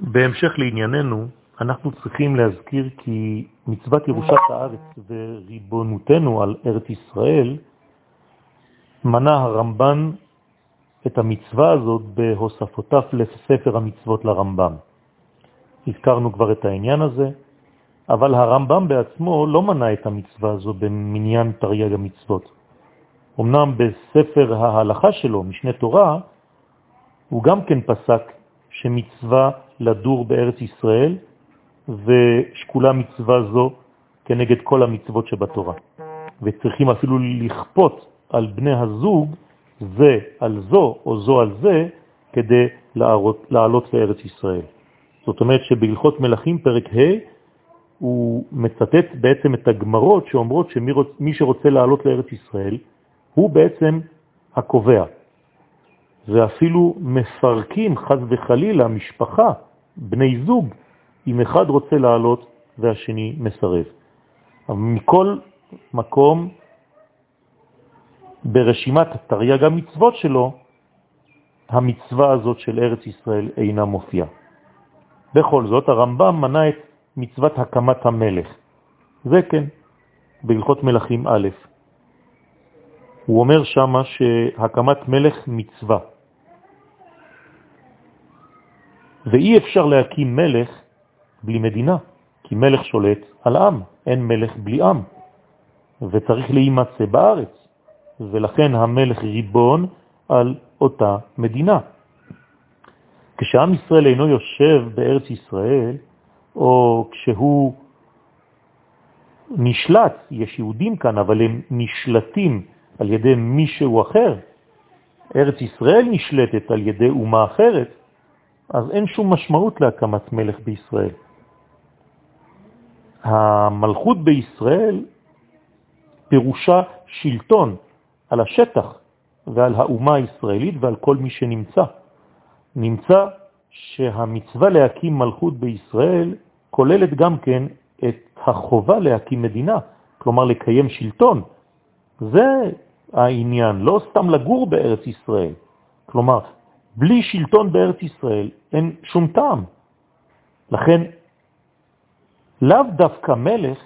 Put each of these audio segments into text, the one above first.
בהמשך לענייננו, אנחנו צריכים להזכיר כי מצוות ירושת הארץ וריבונותנו על ארץ ישראל מנה הרמב"ן את המצווה הזאת בהוספותיו לספר המצוות לרמב"ם. הזכרנו כבר את העניין הזה, אבל הרמב"ם בעצמו לא מנה את המצווה הזו במניין תרי"ג המצוות. אמנם בספר ההלכה שלו, משנה תורה, הוא גם כן פסק שמצווה לדור בארץ ישראל ושקולה מצווה זו כנגד כל המצוות שבתורה. וצריכים אפילו לכפות על בני הזוג זה על זו או זו על זה כדי לעלות, לעלות לארץ ישראל. זאת אומרת שבהלכות מלכים פרק ה' הוא מצטט בעצם את הגמרות שאומרות שמי שרוצה לעלות לארץ ישראל הוא בעצם הקובע. ואפילו מפרקים חז וחלילה משפחה, בני זוג, אם אחד רוצה לעלות והשני מסרב. אבל מכל מקום, ברשימת תרי"ג המצוות שלו, המצווה הזאת של ארץ ישראל אינה מופיעה. בכל זאת, הרמב"ם מנה את מצוות הקמת המלך. זה כן, בהלכות מלכים א'. הוא אומר שמה שהקמת מלך מצווה. ואי אפשר להקים מלך בלי מדינה, כי מלך שולט על עם, אין מלך בלי עם, וצריך להימצא בארץ, ולכן המלך ריבון על אותה מדינה. כשעם ישראל אינו יושב בארץ ישראל, או כשהוא נשלט, יש יהודים כאן, אבל הם נשלטים על ידי מישהו אחר, ארץ ישראל נשלטת על ידי אומה אחרת, אז אין שום משמעות להקמת מלך בישראל. המלכות בישראל פירושה שלטון על השטח ועל האומה הישראלית ועל כל מי שנמצא. נמצא שהמצווה להקים מלכות בישראל כוללת גם כן את החובה להקים מדינה, כלומר לקיים שלטון. זה העניין, לא סתם לגור בארץ ישראל. כלומר, בלי שלטון בארץ ישראל אין שום טעם. לכן, לאו דווקא מלך,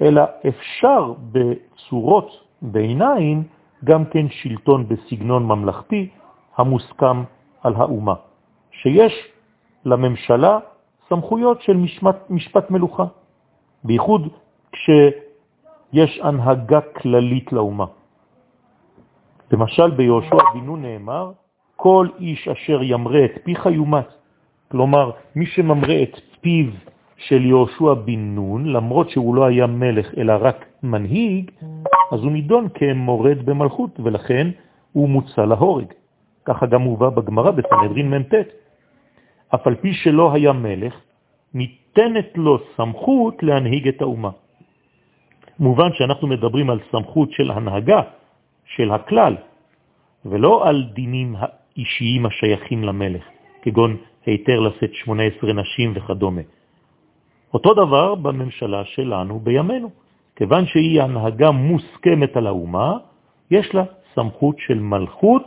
אלא אפשר בצורות ביניים גם כן שלטון בסגנון ממלכתי המוסכם על האומה, שיש לממשלה סמכויות של משפט, משפט מלוכה, בייחוד כשיש הנהגה כללית לאומה. למשל ביהושע בינו נאמר, כל איש אשר ימרה את פיך יומת. כלומר, מי שממרה את פיו של יהושע בן נון, למרות שהוא לא היה מלך אלא רק מנהיג, אז הוא נידון כמורד במלכות, ולכן הוא מוצא להורג. ככה גם מובא בגמרא בסנהדרין מ"ט. אף על פי שלא היה מלך, ניתנת לו סמכות להנהיג את האומה. מובן שאנחנו מדברים על סמכות של הנהגה, של הכלל, ולא על דינים אישיים השייכים למלך, כגון היתר לשאת 18 נשים וכדומה. אותו דבר בממשלה שלנו בימינו. כיוון שהיא הנהגה מוסכמת על האומה, יש לה סמכות של מלכות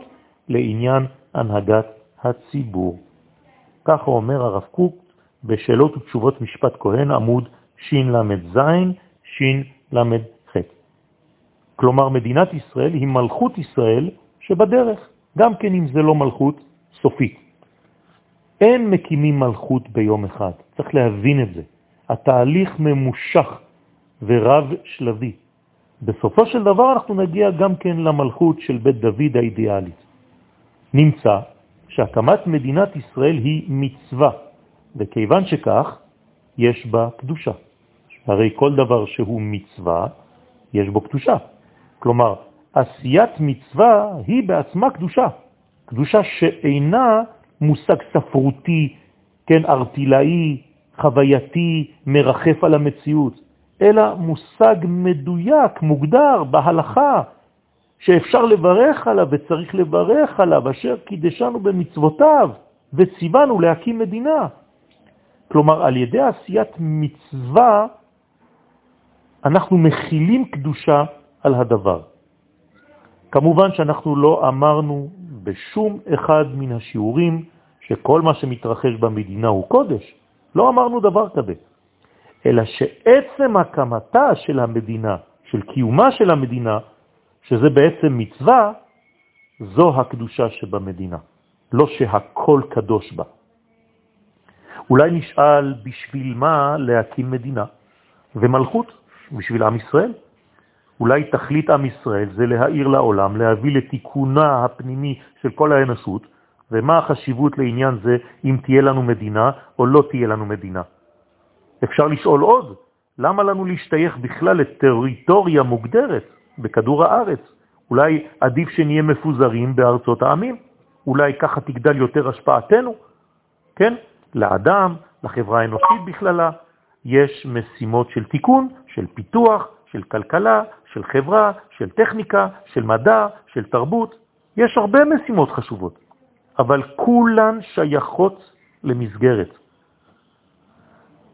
לעניין הנהגת הציבור. ככה אומר הרב קוק בשאלות ותשובות משפט כהן, עמוד של"ז, של"ח. כלומר, מדינת ישראל היא מלכות ישראל שבדרך, גם כן אם זה לא מלכות סופית. אין מקימים מלכות ביום אחד, צריך להבין את זה. התהליך ממושך ורב שלבי. בסופו של דבר אנחנו נגיע גם כן למלכות של בית דוד האידיאלית. נמצא שהקמת מדינת ישראל היא מצווה, וכיוון שכך, יש בה קדושה. הרי כל דבר שהוא מצווה, יש בו קדושה. כלומר, עשיית מצווה היא בעצמה קדושה. קדושה שאינה מושג ספרותי, כן, ארטילאי, חווייתי, מרחף על המציאות, אלא מושג מדויק, מוגדר בהלכה, שאפשר לברך עליו וצריך לברך עליו, אשר קידשנו במצוותיו וציוונו להקים מדינה. כלומר, על ידי עשיית מצווה אנחנו מכילים קדושה על הדבר. כמובן שאנחנו לא אמרנו בשום אחד מן השיעורים שכל מה שמתרחש במדינה הוא קודש. לא אמרנו דבר כזה. אלא שעצם הקמתה של המדינה, של קיומה של המדינה, שזה בעצם מצווה, זו הקדושה שבמדינה, לא שהכל קדוש בה. אולי נשאל בשביל מה להקים מדינה ומלכות, בשביל עם ישראל? אולי תכלית עם ישראל זה להאיר לעולם, להביא לתיקונה הפנימי של כל האנושות, ומה החשיבות לעניין זה אם תהיה לנו מדינה או לא תהיה לנו מדינה. אפשר לשאול עוד, למה לנו להשתייך בכלל לטריטוריה מוגדרת בכדור הארץ? אולי עדיף שנהיה מפוזרים בארצות העמים? אולי ככה תגדל יותר השפעתנו? כן? לאדם, לחברה האנושית בכללה, יש משימות של תיקון, של פיתוח, של כלכלה, של חברה, של טכניקה, של מדע, של תרבות. יש הרבה משימות חשובות, אבל כולן שייכות למסגרת.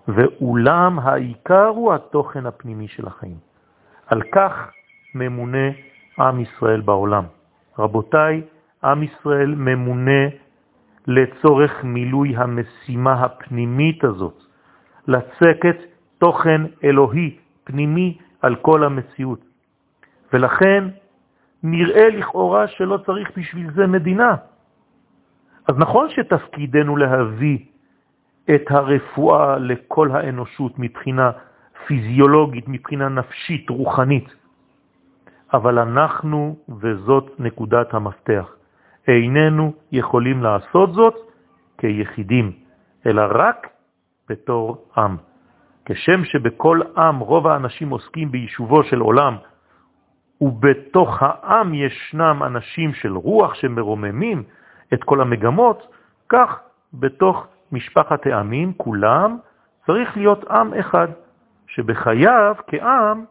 ואולם העיקר הוא התוכן הפנימי של החיים. על כך ממונה עם ישראל בעולם. רבותיי, עם ישראל ממונה לצורך מילוי המשימה הפנימית הזאת, לצקת תוכן אלוהי פנימי על כל המציאות. ולכן נראה לכאורה שלא צריך בשביל זה מדינה. אז נכון שתפקידנו להביא את הרפואה לכל האנושות מבחינה פיזיולוגית, מבחינה נפשית, רוחנית, אבל אנחנו, וזאת נקודת המפתח, איננו יכולים לעשות זאת כיחידים, אלא רק בתור עם. כשם שבכל עם רוב האנשים עוסקים ביישובו של עולם, ובתוך העם ישנם אנשים של רוח שמרוממים את כל המגמות, כך בתוך משפחת העמים, כולם, צריך להיות עם אחד, שבחייו כעם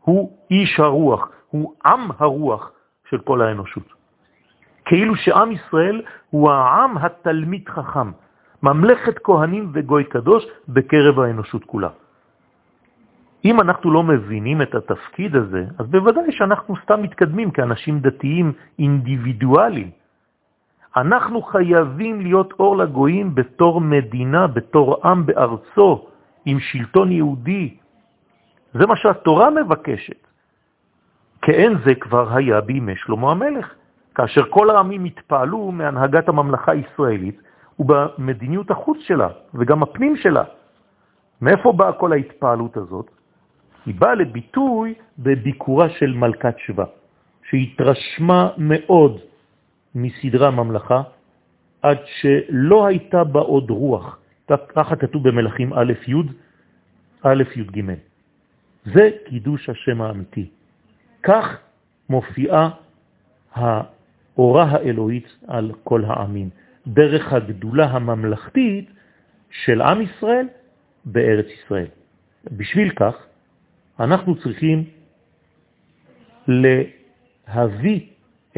הוא איש הרוח, הוא עם הרוח של כל האנושות. כאילו שעם ישראל הוא העם התלמיד חכם, ממלכת כהנים וגוי קדוש בקרב האנושות כולה. אם אנחנו לא מבינים את התפקיד הזה, אז בוודאי שאנחנו סתם מתקדמים כאנשים דתיים אינדיבידואליים. אנחנו חייבים להיות אור לגויים בתור מדינה, בתור עם בארצו, עם שלטון יהודי. זה מה שהתורה מבקשת. כאין זה כבר היה בימי שלמה המלך, כאשר כל העמים התפעלו מהנהגת הממלכה הישראלית ובמדיניות החוץ שלה וגם הפנים שלה. מאיפה באה כל ההתפעלות הזאת? היא באה לביטוי בביקורה של מלכת שווה, שהתרשמה מאוד מסדרה ממלכה, עד שלא הייתה בה עוד רוח. ככה כתוב במלכים א' י', א' י' ג'. זה קידוש השם האמיתי. כך מופיעה האורה האלוהית על כל העמים, דרך הגדולה הממלכתית של עם ישראל בארץ ישראל. בשביל כך אנחנו צריכים להביא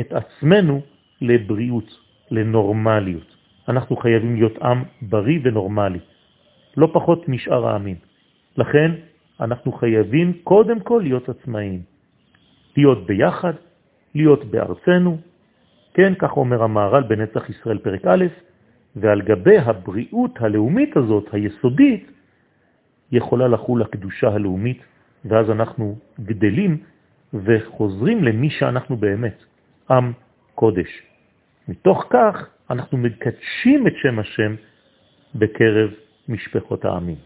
את עצמנו לבריאות, לנורמליות. אנחנו חייבים להיות עם בריא ונורמלי, לא פחות משאר העמים. לכן אנחנו חייבים קודם כל להיות עצמאיים, להיות ביחד, להיות בארצנו, כן, כך אומר המערל בנצח ישראל פרק א', ועל גבי הבריאות הלאומית הזאת, היסודית, יכולה לחול הקדושה הלאומית, ואז אנחנו גדלים וחוזרים למי שאנחנו באמת, עם קודש. מתוך כך אנחנו מקדשים את שם השם בקרב משפחות העמים.